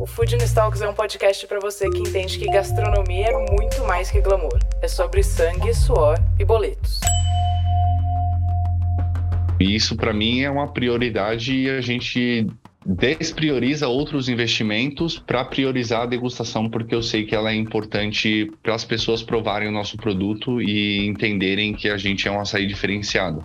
O Food Talks é um podcast para você que entende que gastronomia é muito mais que glamour. É sobre sangue, suor e boletos. Isso para mim é uma prioridade e a gente desprioriza outros investimentos para priorizar a degustação, porque eu sei que ela é importante para as pessoas provarem o nosso produto e entenderem que a gente é um açaí diferenciado.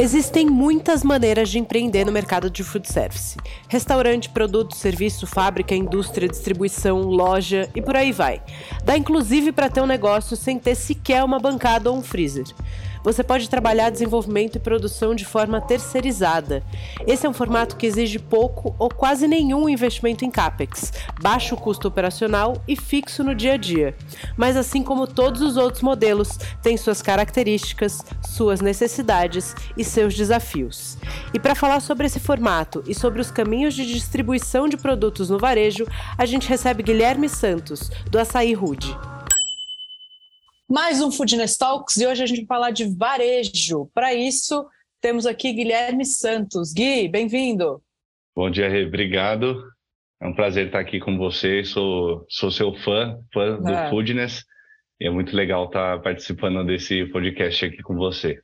Existem muitas maneiras de empreender no mercado de food service: restaurante, produto, serviço, fábrica, indústria, distribuição, loja e por aí vai. Dá inclusive para ter um negócio sem ter sequer uma bancada ou um freezer você pode trabalhar desenvolvimento e produção de forma terceirizada. Esse é um formato que exige pouco ou quase nenhum investimento em capex, baixo custo operacional e fixo no dia a dia. Mas assim como todos os outros modelos, tem suas características, suas necessidades e seus desafios. E para falar sobre esse formato e sobre os caminhos de distribuição de produtos no varejo, a gente recebe Guilherme Santos, do Açaí Rude. Mais um Foodness Talks e hoje a gente vai falar de varejo. Para isso, temos aqui Guilherme Santos. Gui, bem-vindo. Bom dia, Rê. Obrigado. É um prazer estar aqui com você. Sou, sou seu fã, fã do é. Foodness. E é muito legal estar participando desse podcast aqui com você.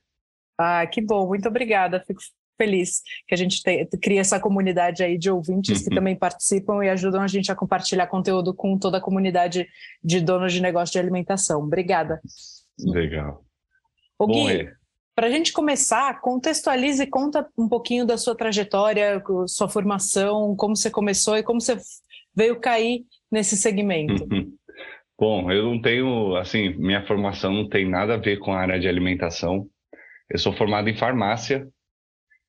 Ah, que bom. Muito obrigada. Fico feliz que a gente tem, cria essa comunidade aí de ouvintes que uhum. também participam e ajudam a gente a compartilhar conteúdo com toda a comunidade de donos de negócio de alimentação. Obrigada. Legal. O Gui, para a gente começar, contextualize e conta um pouquinho da sua trajetória, sua formação, como você começou e como você veio cair nesse segmento. Uhum. Bom, eu não tenho, assim, minha formação não tem nada a ver com a área de alimentação. Eu sou formado em farmácia,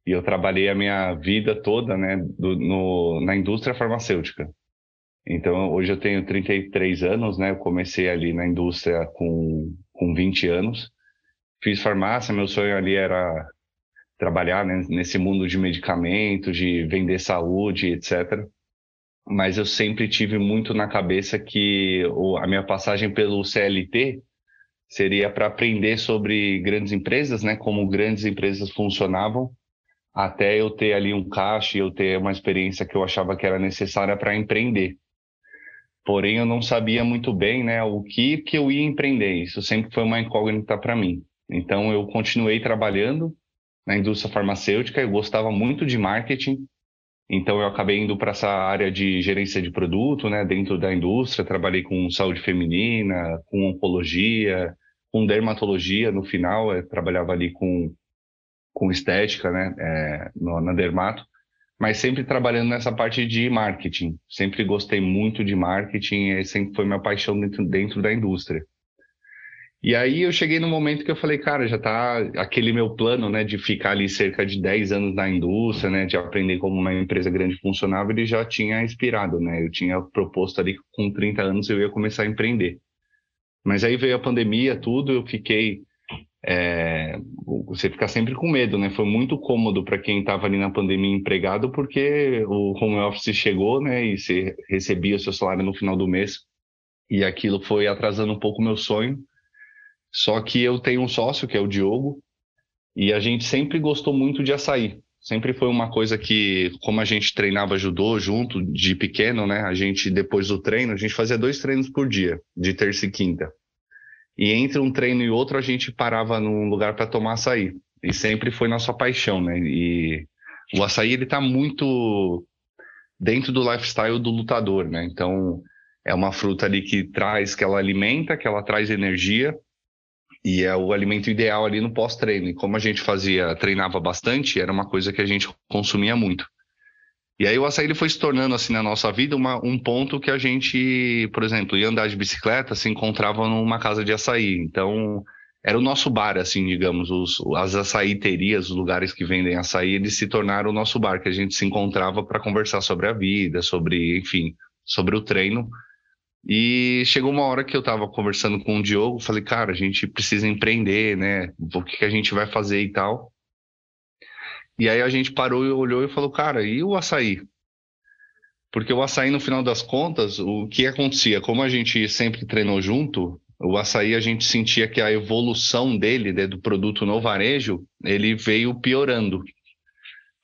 e eu trabalhei a minha vida toda né, do, no, na indústria farmacêutica. Então, hoje eu tenho 33 anos, né? Eu comecei ali na indústria com, com 20 anos. Fiz farmácia, meu sonho ali era trabalhar né, nesse mundo de medicamentos, de vender saúde, etc. Mas eu sempre tive muito na cabeça que a minha passagem pelo CLT seria para aprender sobre grandes empresas, né? Como grandes empresas funcionavam até eu ter ali um caixa e eu ter uma experiência que eu achava que era necessária para empreender. Porém, eu não sabia muito bem né, o que, que eu ia empreender. Isso sempre foi uma incógnita para mim. Então, eu continuei trabalhando na indústria farmacêutica, eu gostava muito de marketing, então eu acabei indo para essa área de gerência de produto, né, dentro da indústria, trabalhei com saúde feminina, com oncologia, com dermatologia no final, eu trabalhava ali com com estética, né, é, no, na Dermato, mas sempre trabalhando nessa parte de marketing. Sempre gostei muito de marketing e sempre foi minha paixão dentro, dentro da indústria. E aí eu cheguei no momento que eu falei, cara, já tá aquele meu plano, né, de ficar ali cerca de 10 anos na indústria, né, de aprender como uma empresa grande funcionava, ele já tinha inspirado, né? Eu tinha proposto ali que com 30 anos eu ia começar a empreender. Mas aí veio a pandemia, tudo, eu fiquei é, você fica sempre com medo, né? Foi muito cômodo para quem estava ali na pandemia empregado, porque o home office chegou, né? E você recebia o seu salário no final do mês, e aquilo foi atrasando um pouco o meu sonho. Só que eu tenho um sócio, que é o Diogo, e a gente sempre gostou muito de açaí. Sempre foi uma coisa que, como a gente treinava judô junto, de pequeno, né? A gente, depois do treino, a gente fazia dois treinos por dia, de terça e quinta. E entre um treino e outro, a gente parava num lugar para tomar açaí. E sempre foi nossa paixão, né? E o açaí, ele tá muito dentro do lifestyle do lutador, né? Então, é uma fruta ali que traz, que ela alimenta, que ela traz energia. E é o alimento ideal ali no pós-treino. E como a gente fazia, treinava bastante, era uma coisa que a gente consumia muito. E aí o açaí ele foi se tornando assim na nossa vida uma, um ponto que a gente, por exemplo, ia andar de bicicleta, se encontrava numa casa de açaí. Então era o nosso bar, assim, digamos, os, as açaiterias, os lugares que vendem açaí, eles se tornaram o nosso bar, que a gente se encontrava para conversar sobre a vida, sobre, enfim, sobre o treino. E chegou uma hora que eu estava conversando com o Diogo, falei, cara, a gente precisa empreender, né? O que, que a gente vai fazer e tal. E aí a gente parou e olhou e falou, cara, e o açaí? Porque o açaí, no final das contas, o que acontecia? Como a gente sempre treinou junto, o açaí a gente sentia que a evolução dele, do produto no varejo, ele veio piorando.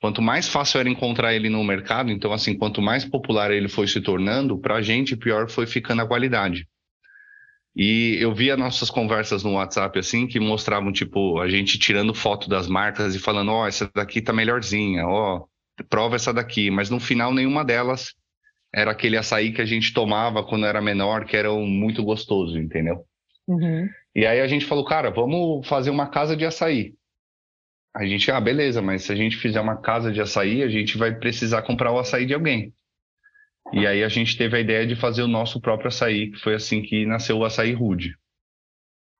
Quanto mais fácil era encontrar ele no mercado, então, assim, quanto mais popular ele foi se tornando, para a gente, pior foi ficando a qualidade. E eu via nossas conversas no WhatsApp, assim, que mostravam, tipo, a gente tirando foto das marcas e falando: ó, oh, essa daqui tá melhorzinha, ó, oh, prova essa daqui. Mas no final, nenhuma delas era aquele açaí que a gente tomava quando era menor, que era muito gostoso, entendeu? Uhum. E aí a gente falou: cara, vamos fazer uma casa de açaí. A gente, ah, beleza, mas se a gente fizer uma casa de açaí, a gente vai precisar comprar o açaí de alguém. E aí a gente teve a ideia de fazer o nosso próprio açaí, que foi assim que nasceu o açaí rude.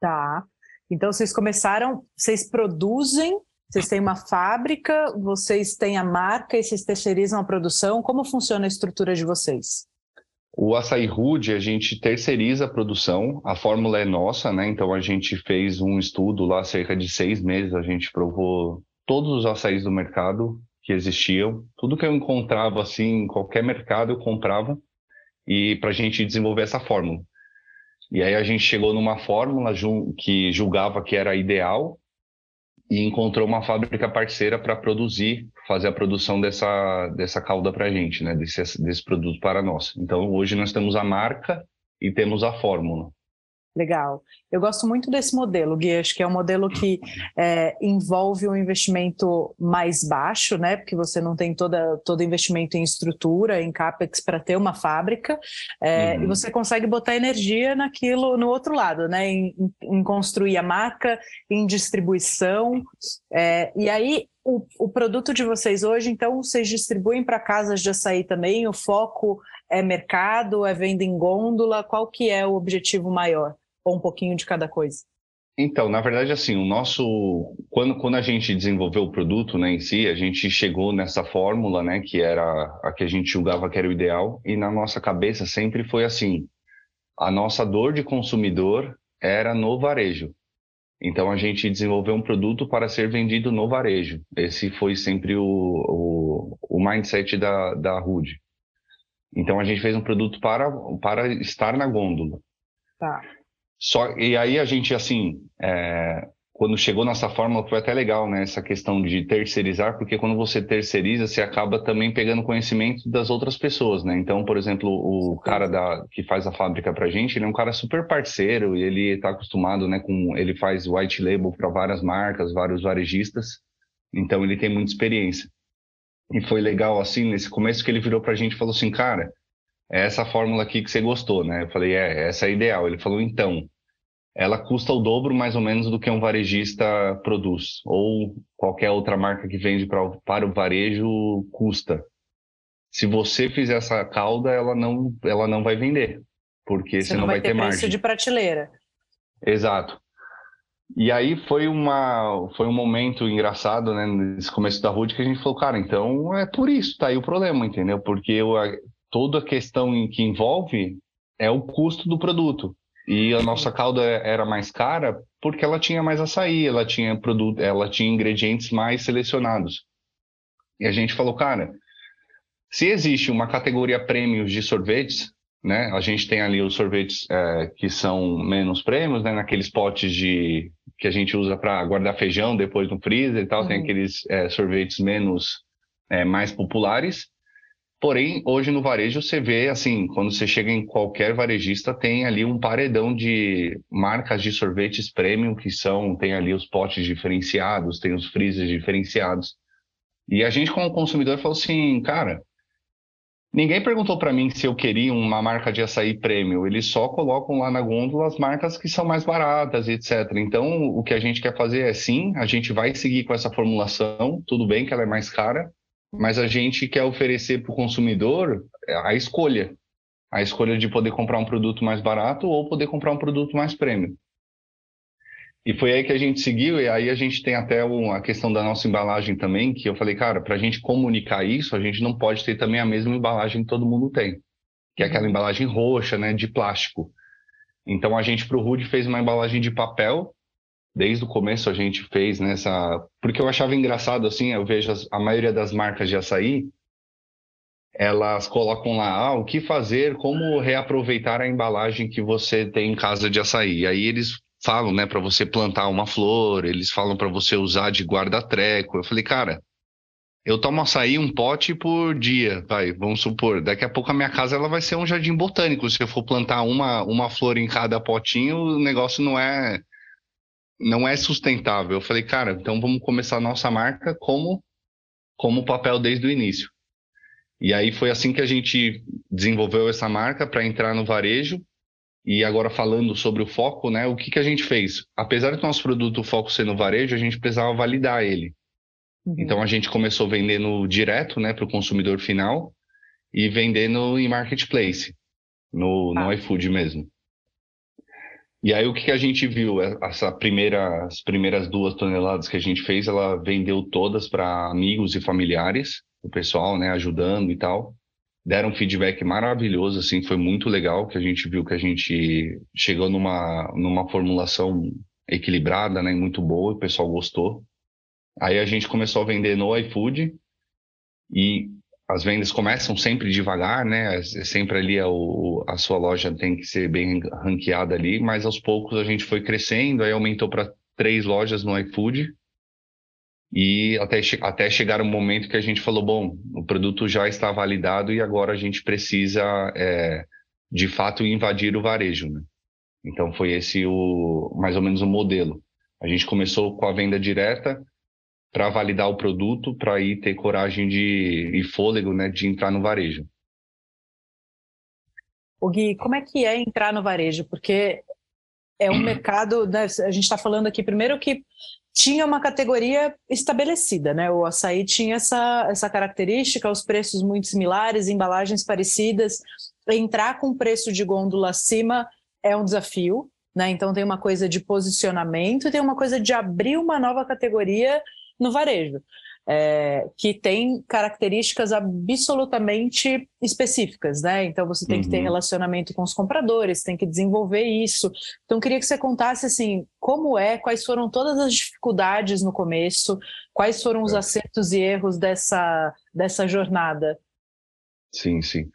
Tá. Então vocês começaram, vocês produzem, vocês têm uma fábrica, vocês têm a marca e vocês terceirizam a produção. Como funciona a estrutura de vocês? O açaí rude, a gente terceiriza a produção, a fórmula é nossa, né? Então a gente fez um estudo lá, cerca de seis meses, a gente provou todos os açaís do mercado que existiam, tudo que eu encontrava assim, em qualquer mercado eu comprava, e para a gente desenvolver essa fórmula. E aí a gente chegou numa fórmula que julgava que era ideal e encontrou uma fábrica parceira para produzir, fazer a produção dessa, dessa calda para a gente, né? Desse, desse produto para nós. Então, hoje nós temos a marca e temos a fórmula. Legal. Eu gosto muito desse modelo, Gui. Acho que é um modelo que é, envolve um investimento mais baixo, né? Porque você não tem toda, todo investimento em estrutura, em CAPEX para ter uma fábrica, é, uhum. e você consegue botar energia naquilo no outro lado, né? Em, em construir a marca, em distribuição. É, e aí, o, o produto de vocês hoje, então, vocês distribuem para casas de açaí também? O foco é mercado, é venda em gôndola? Qual que é o objetivo maior? Ou um pouquinho de cada coisa? Então, na verdade, assim, o nosso quando, quando a gente desenvolveu o produto, né, em si, a gente chegou nessa fórmula, né, que era a que a gente julgava que era o ideal, e na nossa cabeça sempre foi assim: a nossa dor de consumidor era no varejo. Então a gente desenvolveu um produto para ser vendido no varejo. Esse foi sempre o, o, o mindset da, da Rude. Então a gente fez um produto para, para estar na gôndola. Tá. Só, e aí a gente, assim, é, quando chegou nessa fórmula foi até legal, né? Essa questão de terceirizar, porque quando você terceiriza, você acaba também pegando conhecimento das outras pessoas, né? Então, por exemplo, o cara da, que faz a fábrica pra gente, ele é um cara super parceiro e ele está acostumado, né? Com, ele faz white label para várias marcas, vários varejistas, então ele tem muita experiência. E foi legal, assim, nesse começo que ele virou pra gente e falou assim, cara, é essa fórmula aqui que você gostou, né? Eu falei, é, essa é a ideal. Ele falou, então, ela custa o dobro mais ou menos do que um varejista produz, ou qualquer outra marca que vende pra, para o varejo custa. Se você fizer essa calda, ela não, ela não vai vender, porque você, você não, vai, vai ter, ter margem. de prateleira. Exato. E aí foi uma foi um momento engraçado, né, nesse começo da Rude que a gente falou, cara, então é por isso, tá aí o problema, entendeu? Porque eu, a, toda a questão em que envolve é o custo do produto. E a nossa calda era mais cara porque ela tinha mais açaí, ela tinha produto, ela tinha ingredientes mais selecionados. E a gente falou, cara, se existe uma categoria prêmios de sorvetes, né? A gente tem ali os sorvetes é, que são menos prêmios, né? Naqueles potes de que a gente usa para guardar feijão depois no freezer e tal, uhum. tem aqueles é, sorvetes menos é, mais populares. Porém, hoje no varejo você vê, assim, quando você chega em qualquer varejista, tem ali um paredão de marcas de sorvetes premium que são, tem ali os potes diferenciados, tem os freezers diferenciados. E a gente, como consumidor, falou assim, cara, ninguém perguntou para mim se eu queria uma marca de açaí premium, eles só colocam lá na gôndola as marcas que são mais baratas, etc. Então, o que a gente quer fazer é sim, a gente vai seguir com essa formulação, tudo bem que ela é mais cara, mas a gente quer oferecer para o consumidor a escolha. A escolha de poder comprar um produto mais barato ou poder comprar um produto mais premium. E foi aí que a gente seguiu, e aí a gente tem até a questão da nossa embalagem também, que eu falei, cara, para a gente comunicar isso, a gente não pode ter também a mesma embalagem que todo mundo tem. que é aquela uhum. embalagem roxa, né, de plástico. Então a gente para o Rude fez uma embalagem de papel. Desde o começo a gente fez nessa, porque eu achava engraçado assim, eu vejo a maioria das marcas de açaí, elas colocam lá ah, o que fazer, como reaproveitar a embalagem que você tem em casa de açaí. E aí eles falam, né, para você plantar uma flor, eles falam para você usar de guarda-treco. Eu falei, cara, eu tomo açaí um pote por dia, vai, vamos supor. Daqui a pouco a minha casa ela vai ser um jardim botânico. Se eu for plantar uma, uma flor em cada potinho, o negócio não é não é sustentável. Eu falei, cara, então vamos começar a nossa marca como como papel desde o início. E aí foi assim que a gente desenvolveu essa marca para entrar no varejo. E agora falando sobre o foco, né? O que, que a gente fez? Apesar do nosso produto o foco ser no varejo, a gente precisava validar ele. Uhum. Então a gente começou vendendo direto, né, para o consumidor final e vendendo em marketplace, no, ah. no iFood mesmo. E aí o que, que a gente viu? É, essa primeira, as primeiras duas toneladas que a gente fez, ela vendeu todas para amigos e familiares, o pessoal, né, ajudando e tal. Deram um feedback maravilhoso, assim, foi muito legal que a gente viu que a gente chegou numa, numa formulação equilibrada, né, muito boa, o pessoal gostou. Aí a gente começou a vender no iFood e as vendas começam sempre devagar, né? É sempre ali a, a sua loja tem que ser bem ranqueada ali, mas aos poucos a gente foi crescendo, aí aumentou para três lojas no iFood e até, até chegar um momento que a gente falou, bom, o produto já está validado e agora a gente precisa, é, de fato, invadir o varejo, né? Então foi esse o mais ou menos o modelo. A gente começou com a venda direta, para validar o produto, para ir ter coragem de e fôlego, né, de entrar no varejo. O Gui, como é que é entrar no varejo? Porque é um mercado, né, a gente está falando aqui primeiro que tinha uma categoria estabelecida, né? O açaí tinha essa, essa característica, os preços muito similares, embalagens parecidas. Entrar com preço de gôndola acima é um desafio, né? Então tem uma coisa de posicionamento e tem uma coisa de abrir uma nova categoria no varejo, é, que tem características absolutamente específicas, né? Então você tem uhum. que ter uhum. relacionamento com os compradores, tem que desenvolver isso. Então queria que você contasse assim como é, quais foram todas as dificuldades no começo, quais foram os é. acertos e erros dessa dessa jornada. Sim, sim.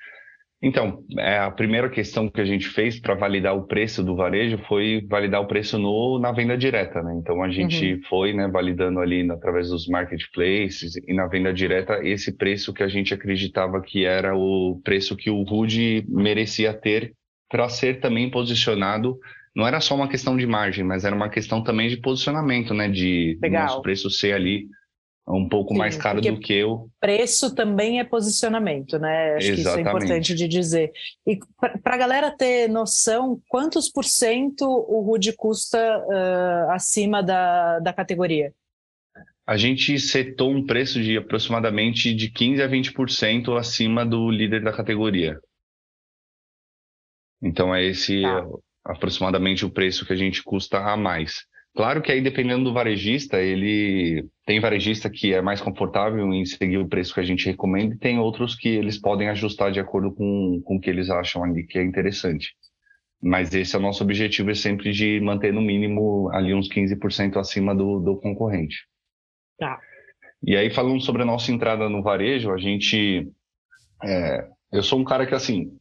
Então, é, a primeira questão que a gente fez para validar o preço do varejo foi validar o preço no, na venda direta, né? Então, a gente uhum. foi né, validando ali através dos marketplaces e na venda direta esse preço que a gente acreditava que era o preço que o Rude merecia ter para ser também posicionado. Não era só uma questão de margem, mas era uma questão também de posicionamento, né? De Legal. nosso preço ser ali um pouco Sim, mais caro do que eu. Preço também é posicionamento, né? Acho Exatamente. que isso é importante de dizer. E para a galera ter noção, quantos por cento o Rude custa uh, acima da, da categoria? A gente setou um preço de aproximadamente de 15 a 20% acima do líder da categoria. Então é esse tá. aproximadamente o preço que a gente custa a mais. Claro que aí, dependendo do varejista, ele tem varejista que é mais confortável em seguir o preço que a gente recomenda e tem outros que eles podem ajustar de acordo com, com o que eles acham ali que é interessante. Mas esse é o nosso objetivo, é sempre de manter no mínimo ali uns 15% acima do, do concorrente. Tá. E aí, falando sobre a nossa entrada no varejo, a gente. É, eu sou um cara que, assim,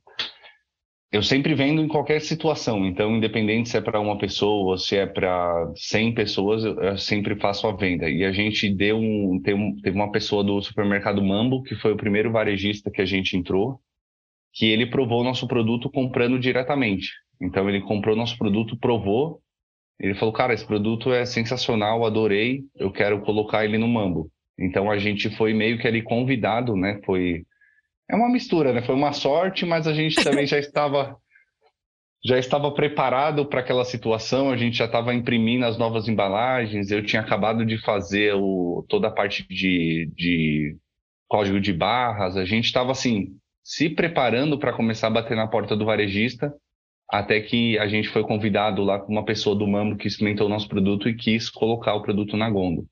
eu sempre vendo em qualquer situação, então independente se é para uma pessoa ou se é para 100 pessoas, eu sempre faço a venda. E a gente deu um, teve uma pessoa do supermercado Mambo, que foi o primeiro varejista que a gente entrou, que ele provou nosso produto comprando diretamente. Então ele comprou nosso produto, provou, ele falou: "Cara, esse produto é sensacional, adorei, eu quero colocar ele no Mambo". Então a gente foi meio que ali convidado, né? Foi é uma mistura, né? Foi uma sorte, mas a gente também já estava já estava preparado para aquela situação, a gente já estava imprimindo as novas embalagens, eu tinha acabado de fazer o, toda a parte de, de código de barras, a gente estava assim, se preparando para começar a bater na porta do varejista, até que a gente foi convidado lá com uma pessoa do Mambo que experimentou o nosso produto e quis colocar o produto na Gondo.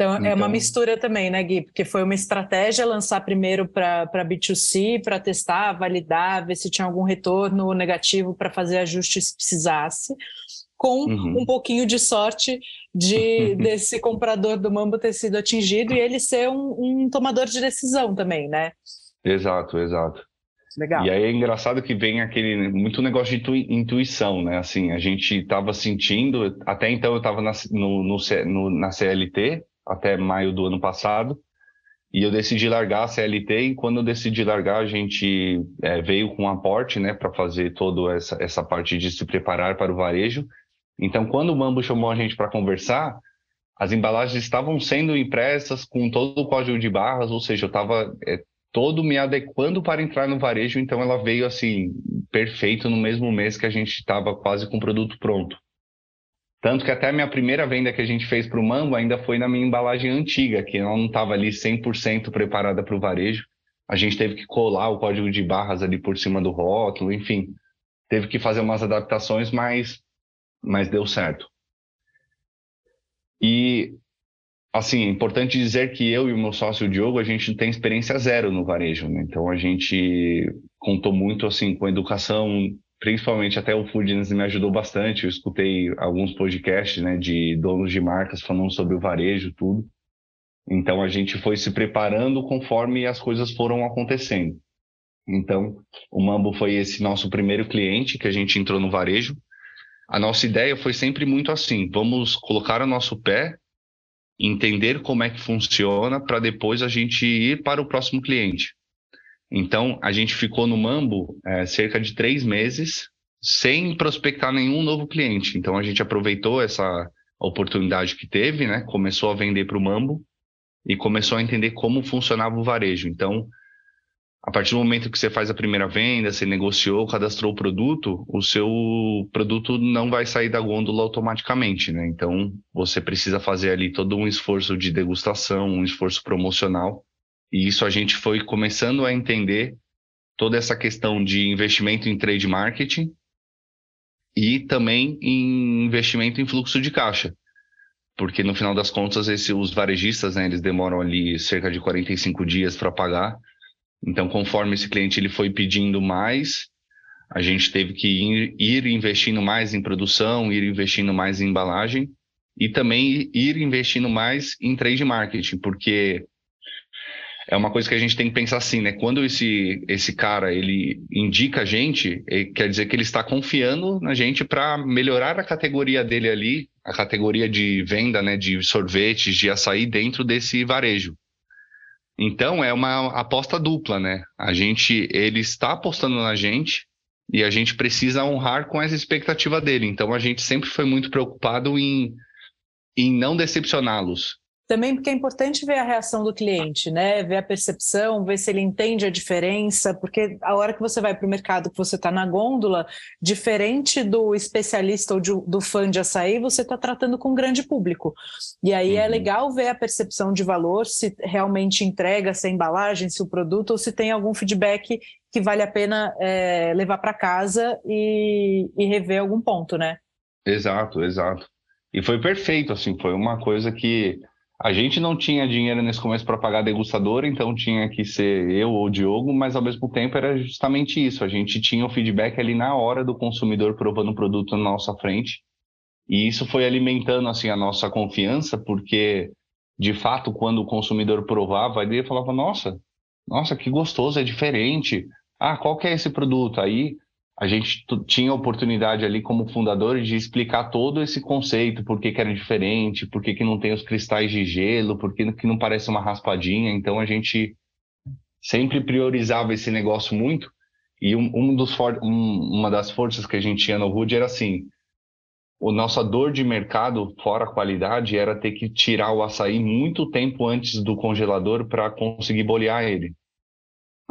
Então, então, é uma então mistura também, né, Gui? Porque foi uma estratégia lançar primeiro para B2C, para testar, validar, ver se tinha algum retorno negativo para fazer ajustes se precisasse, com uhum. um pouquinho de sorte de desse comprador do Mambo ter sido atingido e ele ser um, um tomador de decisão também, né? Exato, exato. Legal. E aí é engraçado que vem aquele muito negócio de intuição, né? Assim, a gente estava sentindo, até então eu estava na, no, no, na CLT, até maio do ano passado. E eu decidi largar a CLT e quando eu decidi largar, a gente é, veio com um aporte, né, para fazer toda essa, essa parte de se preparar para o varejo. Então, quando o Mambo chamou a gente para conversar, as embalagens estavam sendo impressas com todo o código de barras, ou seja, eu estava é, todo me adequando para entrar no varejo, então ela veio assim, perfeito no mesmo mês que a gente estava quase com o produto pronto. Tanto que até a minha primeira venda que a gente fez para o Mango ainda foi na minha embalagem antiga, que ela não estava ali 100% preparada para o varejo. A gente teve que colar o código de barras ali por cima do rótulo, enfim. Teve que fazer umas adaptações, mas, mas deu certo. E, assim, é importante dizer que eu e o meu sócio Diogo, a gente tem experiência zero no varejo, né? Então, a gente contou muito, assim, com educação principalmente até o Foodness me ajudou bastante. Eu escutei alguns podcasts né, de donos de marcas falando sobre o varejo, tudo. Então a gente foi se preparando conforme as coisas foram acontecendo. Então o Mambo foi esse nosso primeiro cliente que a gente entrou no varejo. A nossa ideia foi sempre muito assim: vamos colocar o nosso pé, entender como é que funciona, para depois a gente ir para o próximo cliente. Então, a gente ficou no Mambo é, cerca de três meses sem prospectar nenhum novo cliente. Então, a gente aproveitou essa oportunidade que teve, né? Começou a vender para o Mambo e começou a entender como funcionava o varejo. Então, a partir do momento que você faz a primeira venda, você negociou, cadastrou o produto, o seu produto não vai sair da gôndola automaticamente, né? Então, você precisa fazer ali todo um esforço de degustação, um esforço promocional e isso a gente foi começando a entender toda essa questão de investimento em trade marketing e também em investimento em fluxo de caixa. Porque no final das contas, esse, os varejistas, né, eles demoram ali cerca de 45 dias para pagar. Então, conforme esse cliente ele foi pedindo mais, a gente teve que ir, ir investindo mais em produção, ir investindo mais em embalagem e também ir investindo mais em trade marketing, porque é uma coisa que a gente tem que pensar assim, né? Quando esse, esse cara ele indica a gente, quer dizer que ele está confiando na gente para melhorar a categoria dele ali, a categoria de venda, né, de sorvetes, de açaí dentro desse varejo. Então é uma aposta dupla, né? A gente, ele está apostando na gente e a gente precisa honrar com essa expectativa dele. Então a gente sempre foi muito preocupado em, em não decepcioná-los. Também porque é importante ver a reação do cliente, né? Ver a percepção, ver se ele entende a diferença, porque a hora que você vai para o mercado, que você está na gôndola, diferente do especialista ou de, do fã de açaí, você está tratando com um grande público. E aí é uhum. é legal ver a percepção de valor, se realmente entrega essa embalagem, se o produto, ou se tem algum feedback que vale a pena é, levar para casa e, e rever algum ponto, né? Exato, exato. E foi perfeito, assim, foi uma coisa que a gente não tinha dinheiro nesse começo para pagar degustador, então tinha que ser eu ou o Diogo, mas ao mesmo tempo era justamente isso. A gente tinha o feedback ali na hora do consumidor provando o produto na nossa frente. E isso foi alimentando assim a nossa confiança, porque de fato quando o consumidor provava, ele falava: "Nossa, nossa, que gostoso, é diferente. Ah, qual que é esse produto?" Aí a gente tinha a oportunidade ali como fundadores de explicar todo esse conceito, por que, que era diferente, por que, que não tem os cristais de gelo, por que, que não parece uma raspadinha. Então a gente sempre priorizava esse negócio muito. E um, um dos um, uma das forças que a gente tinha no Rude era assim: o nossa dor de mercado, fora a qualidade, era ter que tirar o açaí muito tempo antes do congelador para conseguir bolear ele.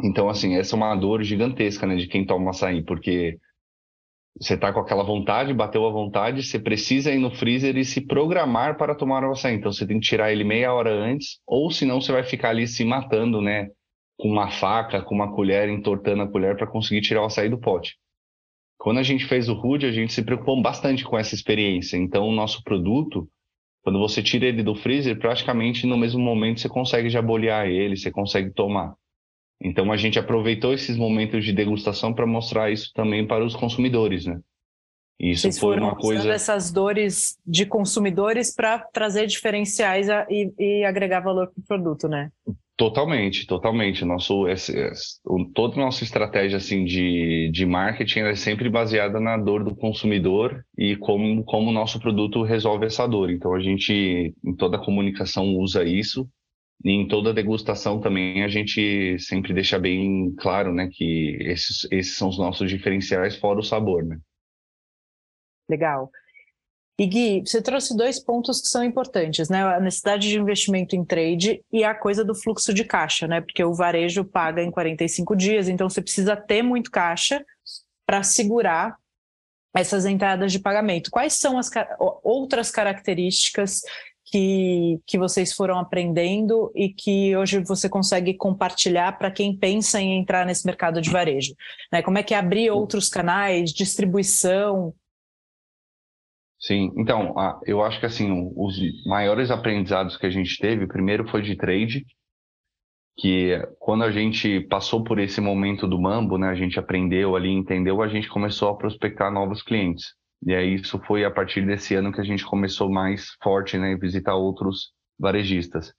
Então, assim, essa é uma dor gigantesca, né, de quem toma açaí, porque você tá com aquela vontade, bateu a vontade, você precisa ir no freezer e se programar para tomar o açaí. Então, você tem que tirar ele meia hora antes, ou senão você vai ficar ali se matando, né, com uma faca, com uma colher, entortando a colher para conseguir tirar o açaí do pote. Quando a gente fez o Rude, a gente se preocupou bastante com essa experiência. Então, o nosso produto, Quando você tira ele do freezer, praticamente no mesmo momento você consegue já bolear ele, você consegue tomar. Então a gente aproveitou esses momentos de degustação para mostrar isso também para os consumidores, né? Isso Vocês foi uma coisa. essas dores de consumidores para trazer diferenciais e, e, agregar valor para o produto, né? Totalmente, totalmente. Nosso, esse, esse, toda a nossa estratégia assim, de, de marketing é sempre baseada na dor do consumidor e como, como o nosso produto resolve essa dor. Então, a gente, em toda a comunicação, usa isso. Em toda degustação também, a gente sempre deixa bem claro né, que esses, esses são os nossos diferenciais, fora o sabor. Né? Legal. E Gui, você trouxe dois pontos que são importantes, né? A necessidade de investimento em trade e a coisa do fluxo de caixa, né? Porque o varejo paga em 45 dias, então você precisa ter muito caixa para segurar essas entradas de pagamento. Quais são as outras características que, que vocês foram aprendendo e que hoje você consegue compartilhar para quem pensa em entrar nesse mercado de varejo? Né? Como é que é abrir outros canais, distribuição? Sim, então, eu acho que assim, os maiores aprendizados que a gente teve, primeiro foi de trade, que quando a gente passou por esse momento do mambo, né, a gente aprendeu ali, entendeu, a gente começou a prospectar novos clientes. E aí isso foi a partir desse ano que a gente começou mais forte, né, visitar outros varejistas.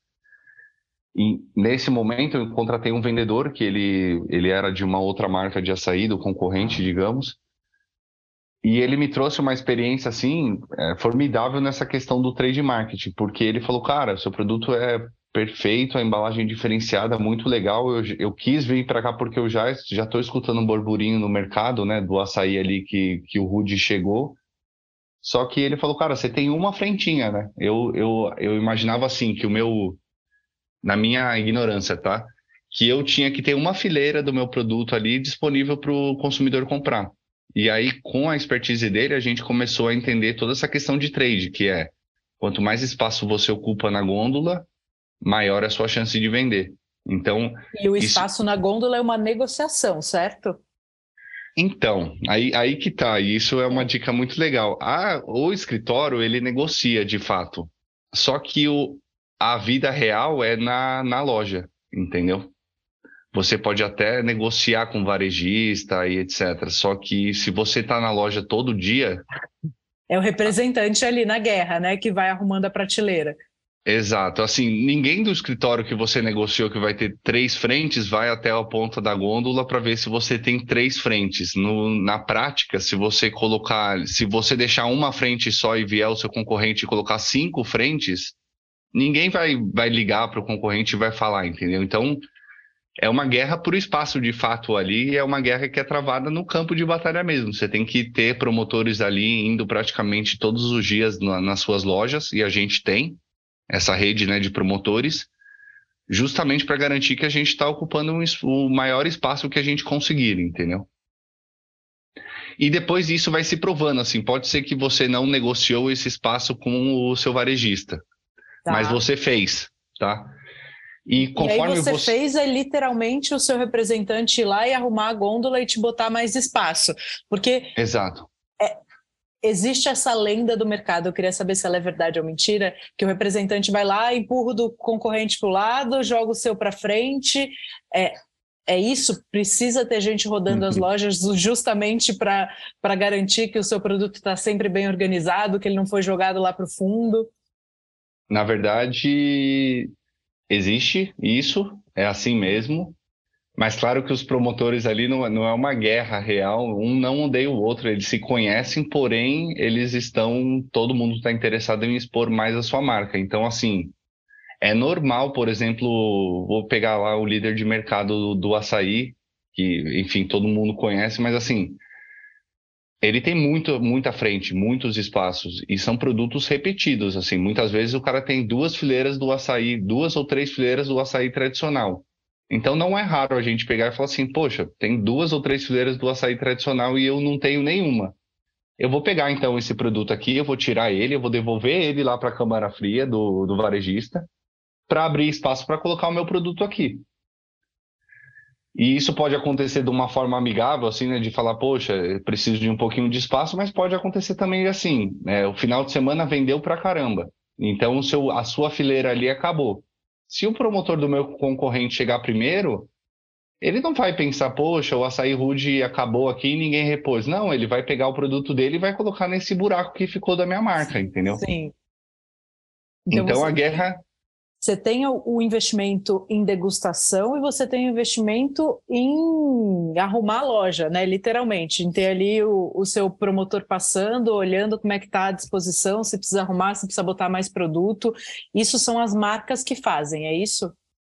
E nesse momento eu contratei um vendedor que ele ele era de uma outra marca de açaí, do concorrente, digamos, e ele me trouxe uma experiência assim é, formidável nessa questão do trade marketing, porque ele falou, cara, seu produto é perfeito, a embalagem diferenciada, muito legal. Eu, eu quis vir para cá porque eu já já estou escutando um burburinho no mercado, né, do açaí ali que, que o Rude chegou. Só que ele falou, cara, você tem uma frentinha, né? Eu, eu, eu imaginava assim que o meu, na minha ignorância, tá? Que eu tinha que ter uma fileira do meu produto ali disponível para o consumidor comprar. E aí, com a expertise dele, a gente começou a entender toda essa questão de trade, que é quanto mais espaço você ocupa na gôndola, maior a sua chance de vender. Então, e o espaço isso... na gôndola é uma negociação, certo? Então, aí, aí que tá, e isso é uma dica muito legal. Ah, o escritório, ele negocia de fato, só que o, a vida real é na, na loja, entendeu? Você pode até negociar com varejista e etc. Só que se você está na loja todo dia. É o representante ali na guerra, né? Que vai arrumando a prateleira. Exato. Assim, ninguém do escritório que você negociou que vai ter três frentes vai até a ponta da gôndola para ver se você tem três frentes. No, na prática, se você colocar, se você deixar uma frente só e vier o seu concorrente e colocar cinco frentes, ninguém vai, vai ligar para o concorrente e vai falar, entendeu? Então, é uma guerra por espaço de fato ali, é uma guerra que é travada no campo de batalha mesmo. Você tem que ter promotores ali indo praticamente todos os dias na, nas suas lojas, e a gente tem essa rede né, de promotores, justamente para garantir que a gente está ocupando um, o maior espaço que a gente conseguir, entendeu? E depois isso vai se provando, assim, pode ser que você não negociou esse espaço com o seu varejista, tá. mas você fez, tá? E conforme e aí você, você, fez é literalmente o seu representante ir lá e arrumar a gôndola e te botar mais espaço. Porque. Exato. Existe essa lenda do mercado, eu queria saber se ela é verdade ou mentira, que o representante vai lá, empurra do concorrente para o lado, joga o seu para frente. É, é isso? Precisa ter gente rodando as uhum. lojas justamente para garantir que o seu produto está sempre bem organizado, que ele não foi jogado lá para o fundo? Na verdade, existe isso, é assim mesmo, mas claro que os promotores ali não, não é uma guerra real, um não odeia o outro, eles se conhecem, porém eles estão, todo mundo está interessado em expor mais a sua marca. Então, assim, é normal, por exemplo, vou pegar lá o líder de mercado do, do açaí, que, enfim, todo mundo conhece, mas assim, ele tem muito, muita frente, muitos espaços e são produtos repetidos. Assim, muitas vezes o cara tem duas fileiras do açaí, duas ou três fileiras do açaí tradicional. Então não é raro a gente pegar e falar assim, poxa, tem duas ou três fileiras do açaí tradicional e eu não tenho nenhuma. Eu vou pegar então esse produto aqui, eu vou tirar ele, eu vou devolver ele lá para a câmara fria do, do varejista para abrir espaço para colocar o meu produto aqui. E isso pode acontecer de uma forma amigável, assim, né, de falar, poxa, preciso de um pouquinho de espaço, mas pode acontecer também assim, né, o final de semana vendeu pra caramba. Então, seu, a sua fileira ali acabou. Se o promotor do meu concorrente chegar primeiro, ele não vai pensar, poxa, o açaí rude acabou aqui e ninguém repôs. Não, ele vai pegar o produto dele e vai colocar nesse buraco que ficou da minha marca, entendeu? Sim. Então, então você, a guerra. Você tem o investimento em degustação e você tem o investimento em arrumar a loja, né? Literalmente, em ter ali o, o seu promotor passando, olhando como é que está a disposição, se precisa arrumar, se precisa botar mais produto. Isso são as marcas que fazem, é isso?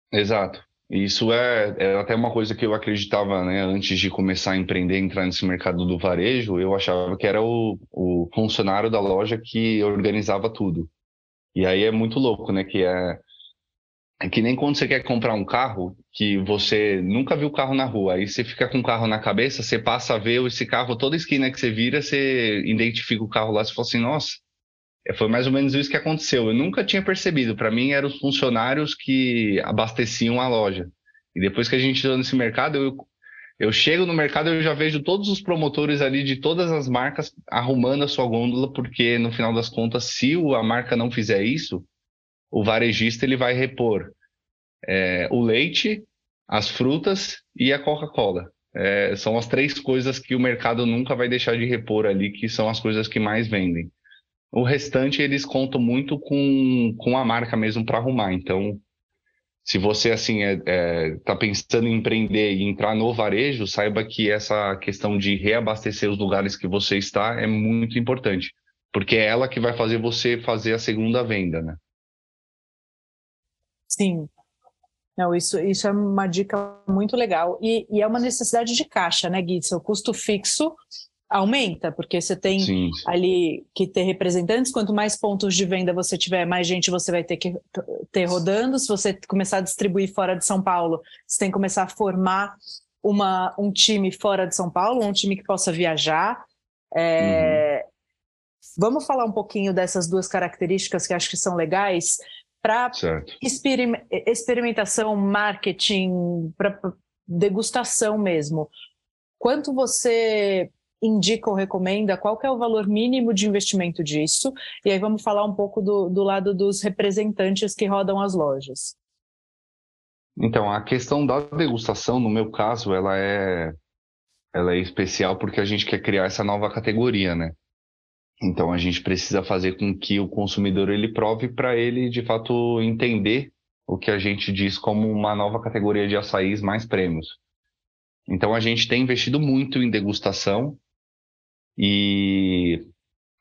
Exato. Isso é, é, até uma coisa que eu acreditava, né? Antes de começar a empreender, entrar nesse mercado do varejo, eu achava que era o, o funcionário da loja que organizava tudo. E aí é muito louco, né? Que é, é que nem quando você quer comprar um carro que você nunca viu o carro na rua, aí você fica com o carro na cabeça, você passa a ver esse carro, toda esquina que você vira, você identifica o carro lá, você fala assim, nossa, é, foi mais ou menos isso que aconteceu. Eu nunca tinha percebido, para mim eram os funcionários que abasteciam a loja. E depois que a gente entrou nesse mercado, eu, eu chego no mercado eu já vejo todos os promotores ali de todas as marcas arrumando a sua gôndola, porque no final das contas, se a marca não fizer isso, o varejista ele vai repor é, o leite, as frutas e a Coca-Cola. É, são as três coisas que o mercado nunca vai deixar de repor ali, que são as coisas que mais vendem. O restante eles contam muito com, com a marca mesmo para arrumar. Então, se você assim está é, é, tá pensando em empreender e entrar no varejo, saiba que essa questão de reabastecer os lugares que você está é muito importante, porque é ela que vai fazer você fazer a segunda venda, né? Sim. Não, isso, isso é uma dica muito legal. E, e é uma necessidade de caixa, né, Gui? Seu custo fixo aumenta, porque você tem sim, ali que ter representantes, quanto mais pontos de venda você tiver, mais gente você vai ter que ter rodando. Se você começar a distribuir fora de São Paulo, você tem que começar a formar uma, um time fora de São Paulo, um time que possa viajar. É... Uhum. Vamos falar um pouquinho dessas duas características que acho que são legais para experimentação, marketing, para degustação mesmo. Quanto você indica ou recomenda? Qual é o valor mínimo de investimento disso? E aí vamos falar um pouco do, do lado dos representantes que rodam as lojas. Então, a questão da degustação, no meu caso, ela é, ela é especial porque a gente quer criar essa nova categoria, né? Então, a gente precisa fazer com que o consumidor ele prove para ele, de fato, entender o que a gente diz como uma nova categoria de açaís mais prêmios. Então, a gente tem investido muito em degustação e,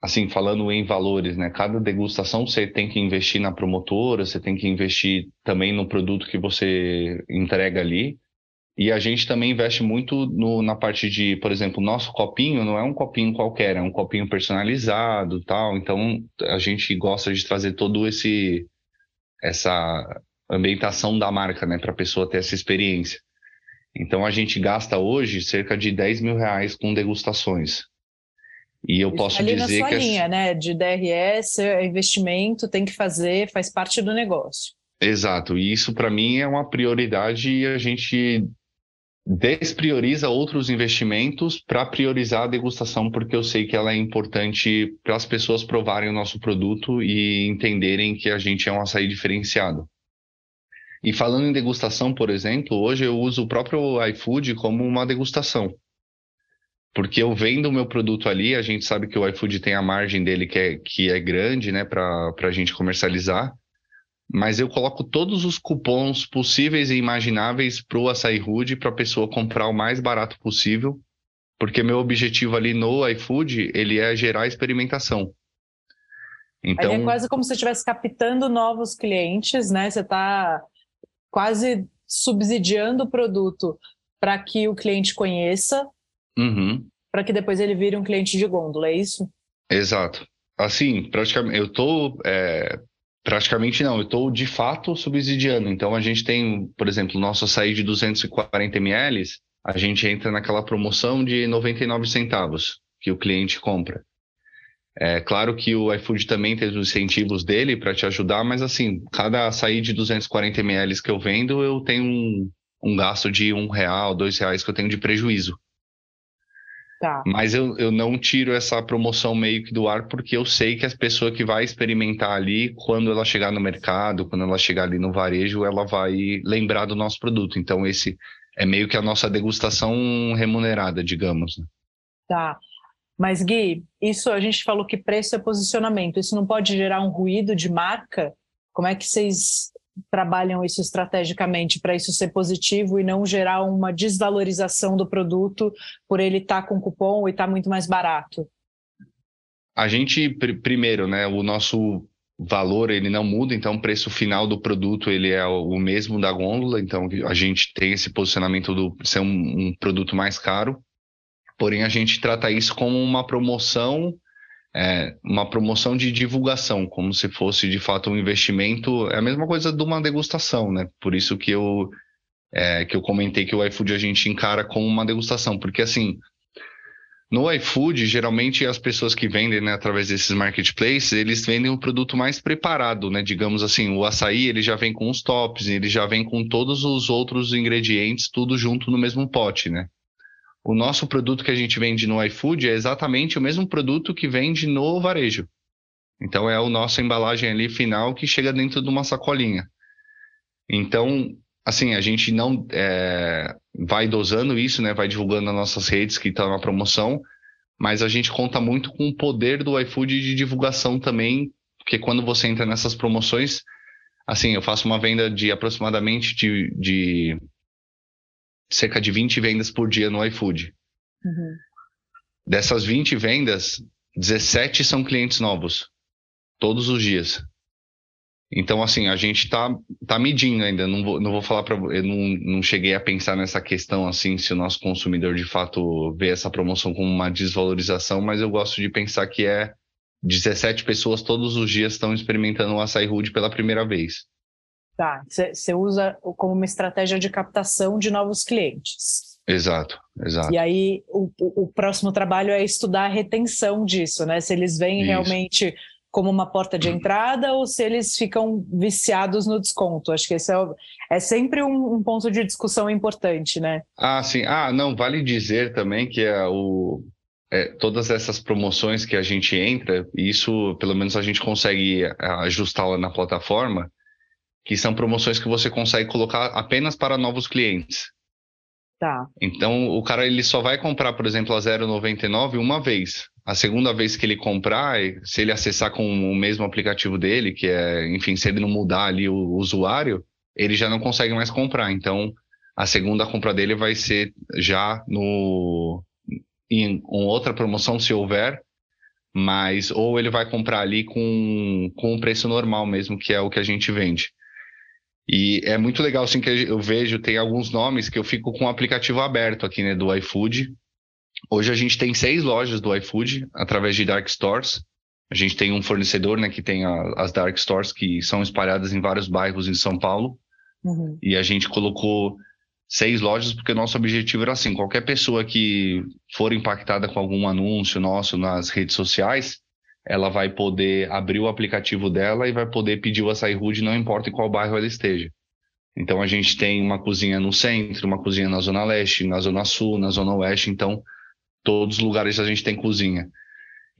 assim, falando em valores, né? Cada degustação você tem que investir na promotora, você tem que investir também no produto que você entrega ali. E a gente também investe muito no, na parte de, por exemplo, nosso copinho não é um copinho qualquer, é um copinho personalizado, tal. Então a gente gosta de trazer todo esse essa ambientação da marca, né, para a pessoa ter essa experiência. Então a gente gasta hoje cerca de 10 mil reais com degustações. E eu posso Ali dizer na sua que linha, né, de DRS, é investimento tem que fazer, faz parte do negócio. Exato. E isso para mim é uma prioridade e a gente desprioriza outros investimentos para priorizar a degustação, porque eu sei que ela é importante para as pessoas provarem o nosso produto e entenderem que a gente é um açaí diferenciado. E falando em degustação, por exemplo, hoje eu uso o próprio iFood como uma degustação porque eu vendo o meu produto ali, a gente sabe que o iFood tem a margem dele que é, que é grande, né, para a gente comercializar, mas eu coloco todos os cupons possíveis e imagináveis para o Açaí Rude para a pessoa comprar o mais barato possível, porque meu objetivo ali no iFood, ele é gerar experimentação. Então... é quase como se você estivesse captando novos clientes, né? Você está quase subsidiando o produto para que o cliente conheça Uhum. Para que depois ele vire um cliente de gôndola, é isso? Exato. Assim, praticamente, eu estou. É, praticamente não, eu estou de fato subsidiando. Então a gente tem, por exemplo, nosso açaí de 240 ml, a gente entra naquela promoção de 99 centavos que o cliente compra. É claro que o iFood também tem os incentivos dele para te ajudar, mas assim, cada açaí de 240 ml que eu vendo, eu tenho um, um gasto de um real, dois reais que eu tenho de prejuízo. Tá. Mas eu, eu não tiro essa promoção meio que do ar, porque eu sei que as pessoas que vai experimentar ali, quando ela chegar no mercado, quando ela chegar ali no varejo, ela vai lembrar do nosso produto. Então, esse é meio que a nossa degustação remunerada, digamos. Né? Tá. Mas, Gui, isso a gente falou que preço é posicionamento. Isso não pode gerar um ruído de marca? Como é que vocês trabalham isso estrategicamente para isso ser positivo e não gerar uma desvalorização do produto por ele estar tá com cupom e estar tá muito mais barato? A gente, pr primeiro, né, o nosso valor ele não muda, então o preço final do produto ele é o mesmo da gôndola, então a gente tem esse posicionamento do ser um, um produto mais caro, porém a gente trata isso como uma promoção é, uma promoção de divulgação, como se fosse de fato um investimento. É a mesma coisa de uma degustação, né? Por isso que eu, é, que eu comentei que o iFood a gente encara como uma degustação, porque assim. No iFood, geralmente as pessoas que vendem né, através desses marketplaces, eles vendem um produto mais preparado, né? Digamos assim, o açaí ele já vem com os tops, ele já vem com todos os outros ingredientes, tudo junto no mesmo pote, né? O nosso produto que a gente vende no iFood é exatamente o mesmo produto que vende no varejo. Então é a nossa embalagem ali final que chega dentro de uma sacolinha. Então, assim, a gente não é, vai dosando isso, né? Vai divulgando nas nossas redes que está na promoção, mas a gente conta muito com o poder do iFood de divulgação também, porque quando você entra nessas promoções, assim, eu faço uma venda de aproximadamente de, de cerca de 20 vendas por dia no iFood. Uhum. Dessas 20 vendas, 17 são clientes novos, todos os dias. Então, assim, a gente tá, tá medindo ainda. Não vou, não vou falar para. Eu não, não cheguei a pensar nessa questão, assim, se o nosso consumidor de fato vê essa promoção como uma desvalorização, mas eu gosto de pensar que é 17 pessoas todos os dias estão experimentando o açaí rude pela primeira vez. Tá, você usa como uma estratégia de captação de novos clientes. Exato, exato. E aí o, o, próximo trabalho é estudar a retenção disso, né? Se eles vêm Isso. realmente como uma porta de entrada ou se eles ficam viciados no desconto. Acho que esse é, é sempre um, um, ponto de discussão importante, né? Ah, sim. Ah, não, vale dizer também que é o, é, todas essas promoções que a gente entra, isso pelo menos a gente consegue ajustá-la na plataforma, que são promoções que você consegue colocar apenas para novos clientes. Tá. Então, o cara ele só vai comprar, por exemplo, a 0,99 uma vez. A segunda vez que ele comprar, se ele acessar com o mesmo aplicativo dele, que é, enfim, se ele não mudar ali o usuário, ele já não consegue mais comprar. Então, a segunda compra dele vai ser já no em outra promoção, se houver, mas ou ele vai comprar ali com, com o preço normal mesmo, que é o que a gente vende. E é muito legal, assim, que eu vejo, tem alguns nomes que eu fico com o aplicativo aberto aqui, né, do iFood. Hoje a gente tem seis lojas do iFood através de Dark Stores. A gente tem um fornecedor, né, que tem a, as Dark Stores que são espalhadas em vários bairros em São Paulo. Uhum. E a gente colocou seis lojas porque o nosso objetivo era assim, qualquer pessoa que for impactada com algum anúncio nosso nas redes sociais, ela vai poder abrir o aplicativo dela e vai poder pedir o açaí rude, não importa em qual bairro ela esteja. Então a gente tem uma cozinha no centro, uma cozinha na zona leste, na zona sul, na zona oeste, então todos os lugares a gente tem cozinha.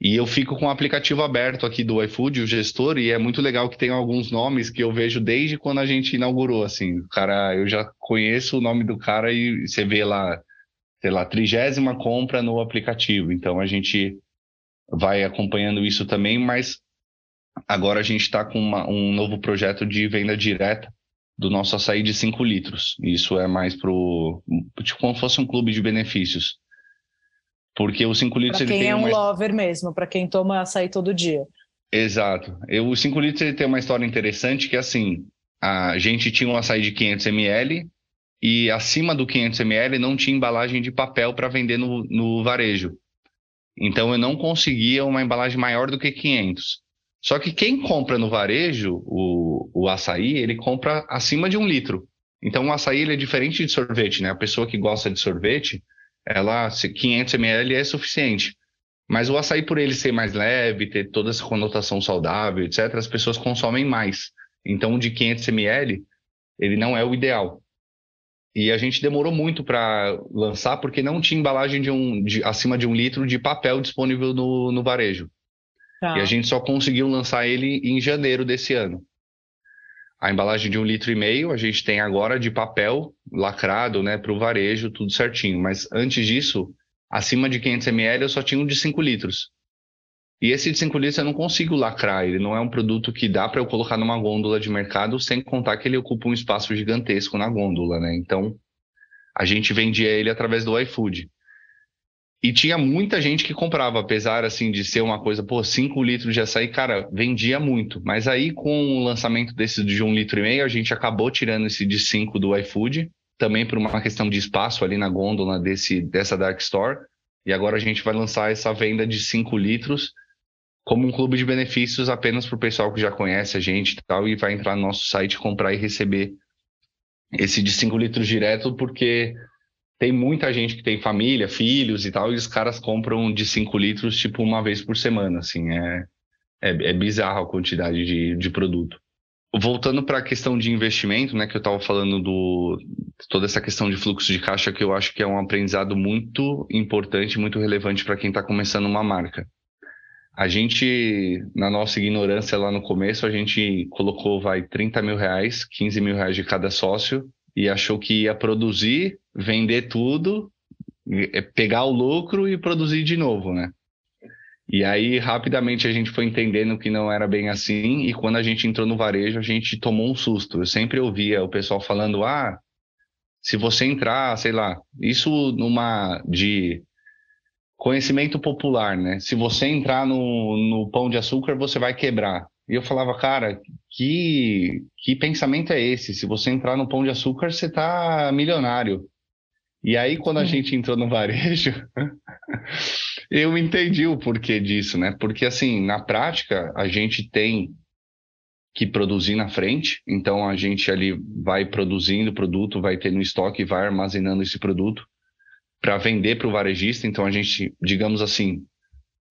E eu fico com o aplicativo aberto aqui do iFood, o gestor, e é muito legal que tem alguns nomes que eu vejo desde quando a gente inaugurou, assim. O cara, eu já conheço o nome do cara e você vê lá, sei lá, trigésima compra no aplicativo. Então a gente vai acompanhando isso também, mas agora a gente está com uma, um novo projeto de venda direta do nosso açaí de 5 litros. Isso é mais para tipo como se fosse um clube de benefícios. Porque os 5 litros... Para quem é um lover mesmo, para quem toma açaí todo dia. Exato. Eu, o 5 litros ele tem uma história interessante que, assim, a gente tinha um açaí de 500 ml e acima do 500 ml não tinha embalagem de papel para vender no, no varejo. Então eu não conseguia uma embalagem maior do que 500. Só que quem compra no varejo o, o açaí, ele compra acima de um litro. Então o açaí ele é diferente de sorvete, né? A pessoa que gosta de sorvete, ela 500 ml é suficiente. Mas o açaí por ele ser mais leve, ter toda essa conotação saudável, etc, as pessoas consomem mais. Então o de 500 ml, ele não é o ideal. E a gente demorou muito para lançar porque não tinha embalagem de um, de, acima de um litro de papel disponível no, no varejo. Tá. E a gente só conseguiu lançar ele em janeiro desse ano. A embalagem de um litro e meio a gente tem agora de papel lacrado, né, para o varejo, tudo certinho. Mas antes disso, acima de 500 ml eu só tinha um de 5 litros. E esse de 5 litros eu não consigo lacrar, ele não é um produto que dá para eu colocar numa gôndola de mercado, sem contar que ele ocupa um espaço gigantesco na gôndola, né? Então, a gente vendia ele através do iFood. E tinha muita gente que comprava, apesar assim de ser uma coisa, pô, 5 litros de açaí, cara, vendia muito. Mas aí com o lançamento desse de um litro e meio, a gente acabou tirando esse de 5 do iFood, também por uma questão de espaço ali na gôndola desse, dessa Dark Store. E agora a gente vai lançar essa venda de 5 litros como um clube de benefícios apenas para o pessoal que já conhece a gente e tal, e vai entrar no nosso site, comprar e receber esse de 5 litros direto, porque tem muita gente que tem família, filhos e tal, e os caras compram de 5 litros, tipo, uma vez por semana, assim, é, é, é bizarro a quantidade de, de produto. Voltando para a questão de investimento, né, que eu estava falando do toda essa questão de fluxo de caixa, que eu acho que é um aprendizado muito importante, muito relevante para quem está começando uma marca. A gente, na nossa ignorância lá no começo, a gente colocou, vai, 30 mil reais, 15 mil reais de cada sócio e achou que ia produzir, vender tudo, é, pegar o lucro e produzir de novo, né? E aí, rapidamente, a gente foi entendendo que não era bem assim, e quando a gente entrou no varejo, a gente tomou um susto. Eu sempre ouvia o pessoal falando, ah, se você entrar, sei lá, isso numa de conhecimento popular, né? Se você entrar no, no pão de açúcar, você vai quebrar. E eu falava, cara, que, que pensamento é esse? Se você entrar no pão de açúcar, você tá milionário. E aí, quando a gente entrou no varejo, eu entendi o porquê disso, né? Porque, assim, na prática, a gente tem que produzir na frente, então a gente ali vai produzindo o produto, vai tendo estoque, vai armazenando esse produto para vender para o varejista. Então a gente, digamos assim,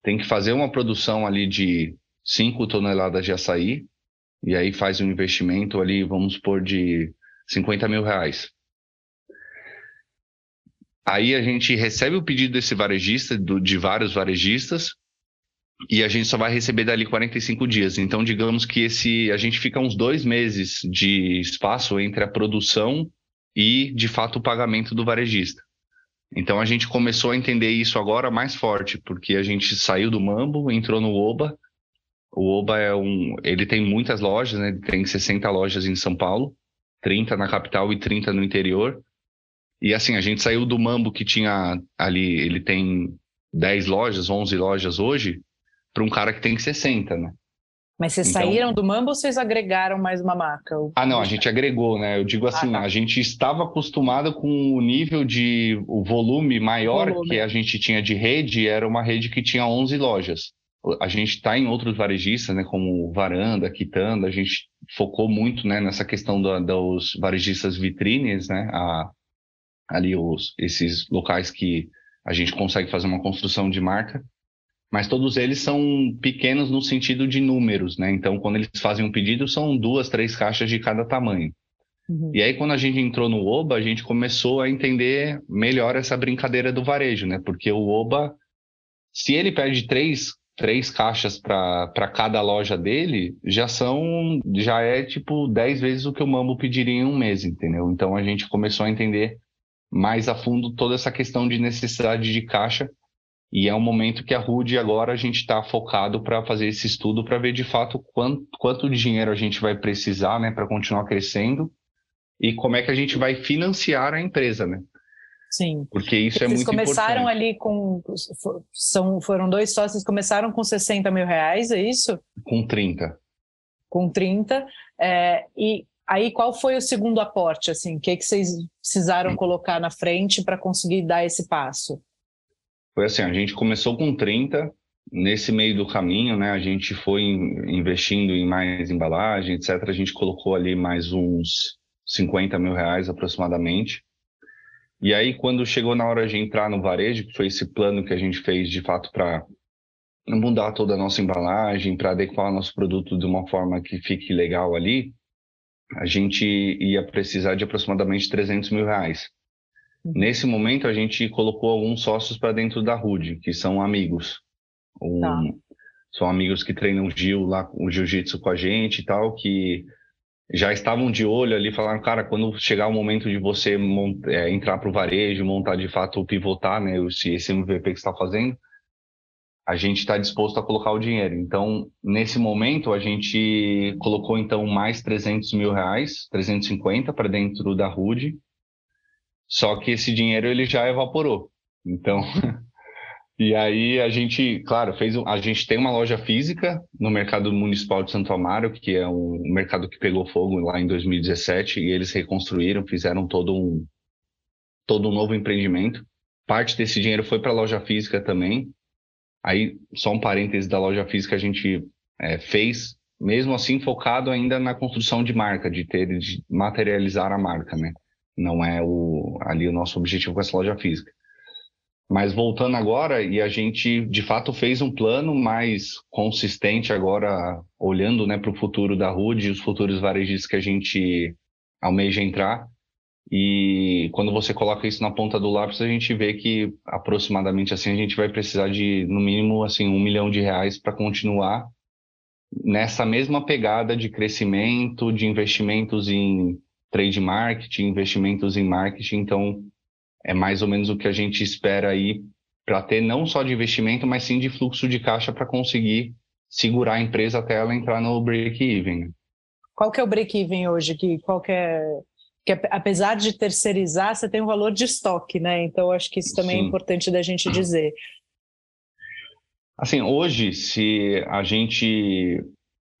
tem que fazer uma produção ali de 5 toneladas de açaí, e aí faz um investimento ali, vamos supor, de 50 mil reais. Aí a gente recebe o pedido desse varejista, do, de vários varejistas, e a gente só vai receber dali 45 dias. Então, digamos que esse a gente fica uns dois meses de espaço entre a produção e, de fato, o pagamento do varejista. Então a gente começou a entender isso agora mais forte, porque a gente saiu do Mambo, entrou no Oba. O Oba é um, ele tem muitas lojas, né? Ele tem 60 lojas em São Paulo, 30 na capital e 30 no interior. E assim, a gente saiu do Mambo que tinha ali, ele tem 10 lojas, 11 lojas hoje, para um cara que tem 60, né? Mas vocês então, saíram do Mambo ou vocês agregaram mais uma marca? Ah, não, a gente agregou, né? Eu digo assim, ah, tá. a gente estava acostumado com o nível de o volume maior volume. que a gente tinha de rede, era uma rede que tinha 11 lojas. A gente está em outros varejistas, né, como Varanda, Quitanda, a gente focou muito, né, nessa questão da, dos varejistas vitrines, né, a, ali os, esses locais que a gente consegue fazer uma construção de marca mas todos eles são pequenos no sentido de números, né? Então, quando eles fazem um pedido, são duas, três caixas de cada tamanho. Uhum. E aí, quando a gente entrou no Oba, a gente começou a entender melhor essa brincadeira do varejo, né? Porque o Oba, se ele pede três, três caixas para cada loja dele, já são, já é tipo dez vezes o que o Mambo pediria em um mês, entendeu? Então, a gente começou a entender mais a fundo toda essa questão de necessidade de caixa e é um momento que a RUD agora a gente está focado para fazer esse estudo para ver de fato quanto, quanto dinheiro a gente vai precisar né, para continuar crescendo e como é que a gente vai financiar a empresa, né? Sim. Porque isso é muito importante. Vocês começaram ali com. São, foram dois sócios, começaram com 60 mil reais, é isso? Com 30. Com 30. É, e aí, qual foi o segundo aporte? Assim, o que, que vocês precisaram colocar na frente para conseguir dar esse passo? Foi assim, a gente começou com 30, nesse meio do caminho, né, a gente foi investindo em mais embalagem, etc. A gente colocou ali mais uns 50 mil reais aproximadamente. E aí, quando chegou na hora de entrar no varejo, que foi esse plano que a gente fez de fato para mudar toda a nossa embalagem, para adequar o nosso produto de uma forma que fique legal ali, a gente ia precisar de aproximadamente 300 mil reais. Nesse momento, a gente colocou alguns sócios para dentro da RUD, que são amigos. Um, tá. São amigos que treinam Gil lá, o jiu-jitsu com a gente e tal, que já estavam de olho ali, falaram, cara, quando chegar o momento de você é, entrar para o varejo, montar de fato, pivotar, né, esse, esse MVP que está fazendo, a gente está disposto a colocar o dinheiro. Então, nesse momento, a gente colocou então mais 300 mil reais, 350 para dentro da RUD, só que esse dinheiro ele já evaporou. Então, E aí a gente, claro, fez a gente tem uma loja física no mercado municipal de Santo Amaro, que é um mercado que pegou fogo lá em 2017 e eles reconstruíram, fizeram todo um todo um novo empreendimento. Parte desse dinheiro foi para a loja física também. Aí só um parêntese da loja física a gente é, fez, mesmo assim focado ainda na construção de marca, de ter de materializar a marca, né? Não é o ali o nosso objetivo com essa loja física. Mas voltando agora, e a gente de fato fez um plano mais consistente agora, olhando né, para o futuro da RUD e os futuros varejistas que a gente almeja entrar. E quando você coloca isso na ponta do lápis, a gente vê que aproximadamente assim a gente vai precisar de no mínimo assim um milhão de reais para continuar nessa mesma pegada de crescimento, de investimentos em trade marketing, investimentos em marketing. Então é mais ou menos o que a gente espera aí para ter não só de investimento, mas sim de fluxo de caixa para conseguir segurar a empresa até ela entrar no break-even. Qual que é o break-even hoje? Que, qual que é, que apesar de terceirizar, você tem um valor de estoque, né? Então, acho que isso também é sim. é importante da gente dizer. Assim, hoje, se a gente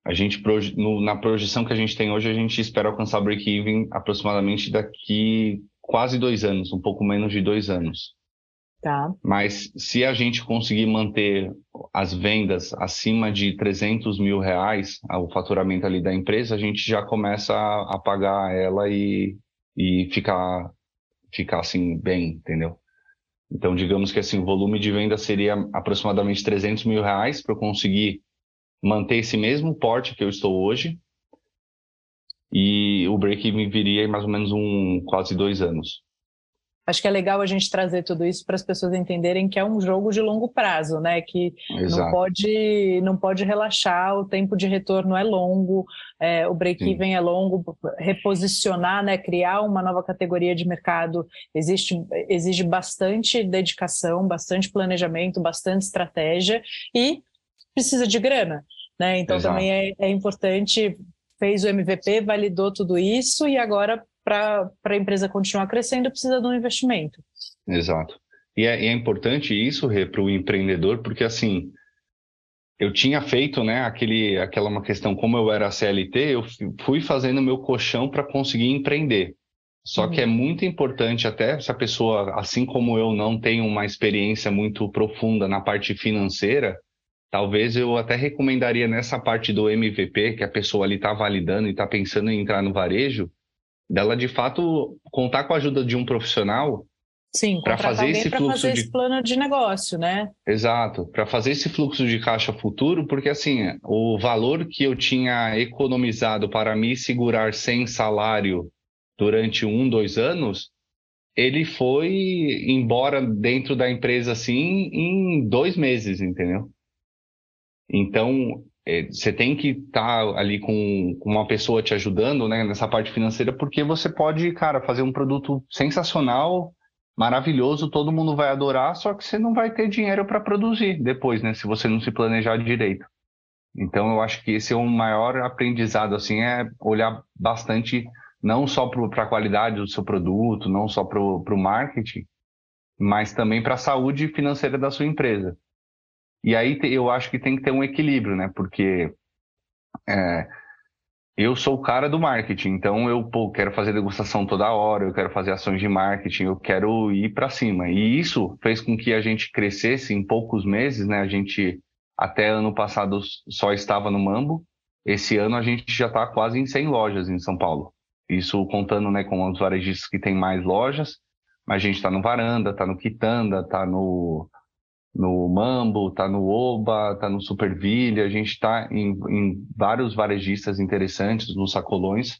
a gente no, na projeção que a gente tem hoje, a gente espera alcançar break-even aproximadamente daqui quase dois anos, um pouco menos de dois anos. Tá. Mas se a gente conseguir manter as vendas acima de 300 mil reais, o faturamento ali da empresa, a gente já começa a, pagar ela e, e ficar, ficar assim bem, entendeu? Então, digamos que assim, o volume de venda seria aproximadamente 300 mil reais para eu conseguir manter esse mesmo porte que eu estou hoje, e o break-even viria em mais ou menos um quase dois anos. Acho que é legal a gente trazer tudo isso para as pessoas entenderem que é um jogo de longo prazo, né? Que não pode, não pode relaxar, o tempo de retorno é longo, é, o break-even é longo, reposicionar, né? Criar uma nova categoria de mercado existe, exige bastante dedicação, bastante planejamento, bastante estratégia e precisa de grana. Né? Então Exato. também é, é importante fez o MVP, validou tudo isso e agora, para a empresa continuar crescendo, precisa de um investimento. Exato. E é, é importante isso, para o empreendedor, porque assim, eu tinha feito, né, aquele, aquela uma questão, como eu era CLT, eu fui fazendo meu colchão para conseguir empreender. Só uhum. que é muito importante, até se a pessoa, assim como eu, não tem uma experiência muito profunda na parte financeira, talvez eu até recomendaria nessa parte do MVP, que a pessoa ali está validando e está pensando em entrar no varejo, dela de fato contar com a ajuda de um profissional Sim, para fazer esse fluxo fazer de esse plano de negócio, né? Exato, para fazer esse fluxo de caixa futuro, porque assim, o valor que eu tinha economizado para me segurar sem salário durante um, dois anos, ele foi embora dentro da empresa assim em dois meses, entendeu? Então, é, você tem que estar tá ali com, com, uma pessoa te ajudando né, nessa parte financeira, porque você pode, cara, fazer um produto sensacional, maravilhoso, todo mundo vai adorar, só que você não vai ter dinheiro para produzir depois, né? Se você não se planejar direito. Então, eu acho que esse é o maior aprendizado, assim, é olhar bastante, não só para a qualidade do seu produto, não só para o marketing, mas também para a saúde financeira da sua empresa. E aí eu acho que tem que ter um equilíbrio, né? Porque é, eu sou o cara do marketing, então eu pô, quero fazer degustação toda hora, eu quero fazer ações de marketing, eu quero ir para cima. E isso fez com que a gente crescesse em poucos meses, né? A gente até ano passado só estava no Mambo, esse ano a gente já está quase em 100 lojas em São Paulo. Isso contando né, com os varejistas que têm mais lojas, mas a gente está no Varanda, está no Quitanda, está no no Mambo, tá no Oba, tá no Superville, a gente está em, em, vários varejistas interessantes nos sacolões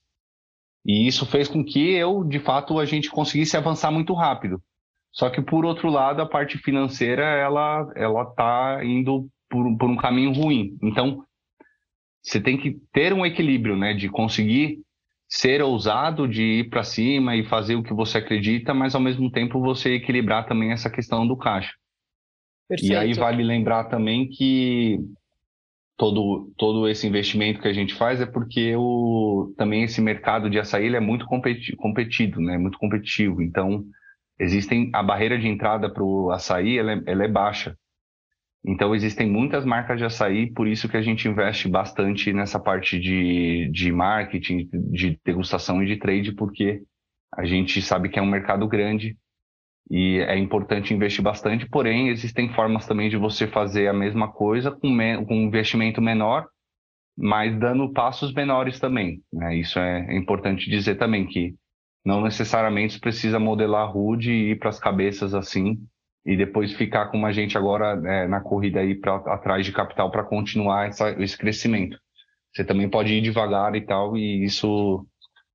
E isso fez com que eu, de fato, a gente conseguisse avançar muito rápido. Só que, por outro lado, a parte financeira, ela ela está indo por, por um caminho ruim. Então, você tem que ter um equilíbrio, né? De conseguir ser ousado, de ir para cima e fazer o que você acredita, mas, ao mesmo tempo, você equilibrar também essa questão do caixa. Perfeito. E aí vale lembrar também que todo, todo esse investimento que a gente faz é porque o, também esse mercado de açaí ele é muito competi, competido, né? Muito competitivo. Então, existem a barreira de entrada para o açaí ela é, ela é, baixa. Então existem muitas marcas de açaí, por isso que a gente investe bastante nessa parte de, de marketing, de degustação e de trade, porque a gente sabe que é um mercado grande e é importante investir bastante. Porém, existem formas também de você fazer a mesma coisa com, com um investimento menor, mas dando passos menores também. Né? Isso é, é importante dizer também que não necessariamente precisa modelar rude e ir para as cabeças assim e depois ficar com a gente agora é, na corrida aí para atrás de capital para continuar essa, esse crescimento. Você também pode ir devagar e tal e isso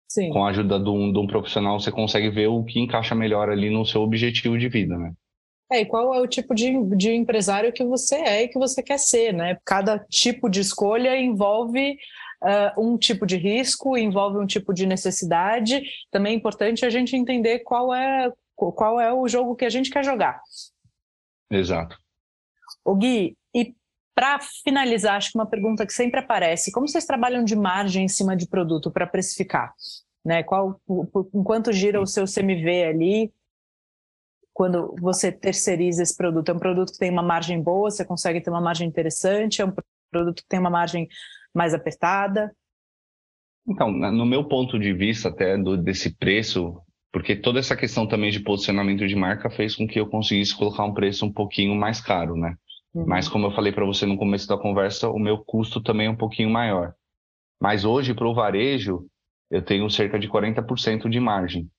Sim. com a ajuda de um, de um profissional você consegue ver o que encaixa melhor ali no seu objetivo de vida, né? É, e qual é o tipo de, de empresário que você é e que você quer ser, né? Cada tipo de escolha envolve uh, um tipo de risco, envolve um tipo de necessidade. Também é importante a gente entender qual é, qual é o jogo que a gente quer jogar. Exato. O Gui, e para finalizar, acho que uma pergunta que sempre aparece: como vocês trabalham de margem em cima de produto para precificar? Né? Qual, enquanto gira o seu CMV ali, quando você terceiriza esse produto? É um produto que tem uma margem boa, você consegue ter uma margem interessante? É um produto que tem uma margem mais apertada? Então, no meu ponto de vista até do, desse preço, porque toda essa questão também de posicionamento de marca fez com que eu conseguisse colocar um preço um pouquinho mais caro, né? Uhum. Mas como eu falei para você no começo da conversa, o meu custo também é um pouquinho maior. Mas hoje para o varejo eu tenho cerca de 40% de margem.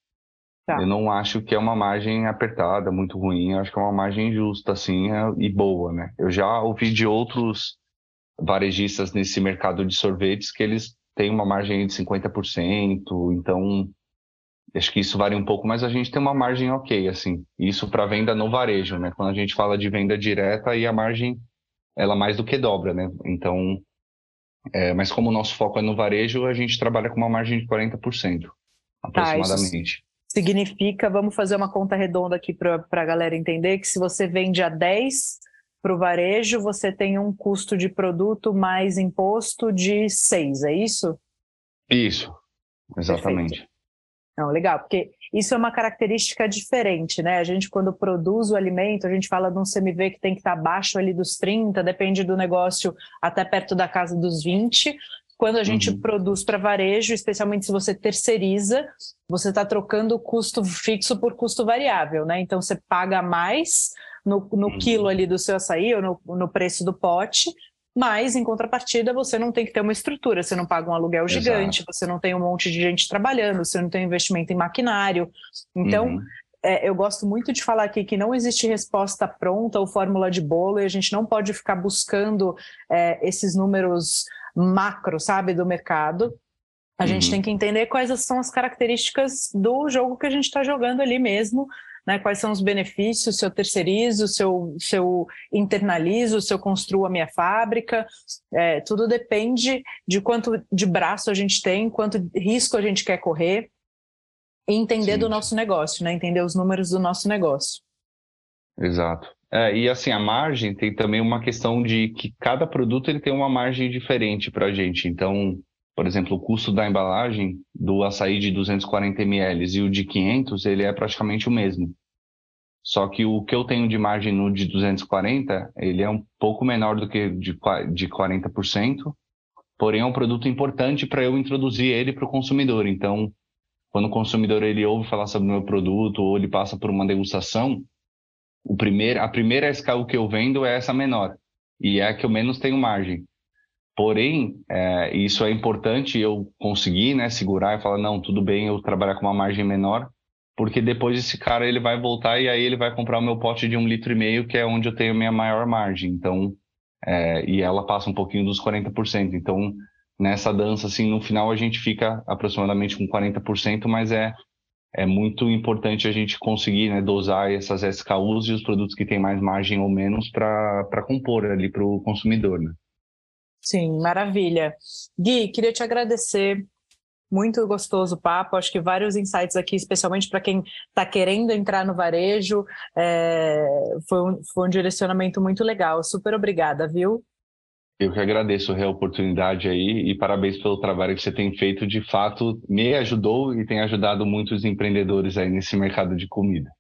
Tá. Eu não acho que é uma margem apertada, muito ruim. Eu acho que é uma margem justa, assim, é, e boa, né? Eu já ouvi de outros varejistas nesse mercado de sorvetes que eles têm uma margem de 50%, então acho que isso varia um pouco, mas a gente tem uma margem ok, assim. Isso para venda no varejo, né? Quando a gente fala de venda direta, aí a margem ela mais do que dobra, né? Então, é, mas como o nosso foco é no varejo, a gente trabalha com uma margem de 40%, aproximadamente. Tá, significa, vamos fazer uma conta redonda aqui para a galera entender, que se você vende a 10, para o varejo, você tem um custo de produto mais imposto de 6, é isso? Isso, exatamente. Perfeito. Não, legal, porque isso é uma característica diferente, né? A gente, quando produz o alimento, a gente fala de um CMV que tem que estar abaixo ali dos 30, depende do negócio, até perto da casa dos 20. Quando a gente uhum. produz para varejo, especialmente se você terceiriza, você está trocando o custo fixo por custo variável, né? Então você paga mais no, no uhum. quilo ali do seu açaí ou no, no preço do pote, mas em contrapartida você não tem que ter uma estrutura, você não paga um aluguel Exato. gigante, você não tem um monte de gente trabalhando, você não tem investimento em maquinário. Então, uhum. é, eu gosto muito de falar aqui que não existe resposta pronta ou fórmula de bolo e a gente não pode ficar buscando é, esses números macro, sabe, do mercado. A uhum. gente tem que entender quais são as características do jogo que a gente está jogando ali mesmo né? Quais são os benefícios se eu terceirizo, se eu, se eu internalizo, se eu construo a minha fábrica. É, tudo depende de quanto de braço a gente tem, quanto risco a gente quer correr e entender Sim. do nosso negócio, né? Entender os números do nosso negócio. Exato. É, e assim, a margem tem também uma questão de que cada produto ele tem uma margem diferente para a gente. Então, por exemplo, o custo da embalagem do açaí de 240 ml e o de 500, ele é praticamente o mesmo. Só que o que eu tenho de margem no de 240, ele é um pouco menor do que de, de 40%, porém é um produto importante para eu introduzir ele para o consumidor. Então, quando o consumidor ele ouve falar sobre o meu produto ou ele passa por uma degustação, o primeiro, a primeira escala que eu vendo é essa menor e é a que eu menos tenho margem. Porém, é, isso é importante eu conseguir né, segurar e falar, não, tudo bem eu trabalhar com uma margem menor, porque depois esse cara ele vai voltar e aí ele vai comprar o meu pote de um litro e meio, que é onde eu tenho minha maior margem. Então, é, e ela passa um pouquinho dos 40%. Então, nessa dança, assim, no final a gente fica aproximadamente com 40%, mas é, é muito importante a gente conseguir né, dosar essas SKUs e os produtos que têm mais margem ou menos para compor ali para o consumidor, né? Sim, maravilha. Gui, queria te agradecer. Muito gostoso o papo. Acho que vários insights aqui, especialmente para quem está querendo entrar no varejo. É, foi, um, foi um direcionamento muito legal. Super obrigada, viu? Eu que agradeço a oportunidade aí e parabéns pelo trabalho que você tem feito. De fato, me ajudou e tem ajudado muitos empreendedores aí nesse mercado de comida.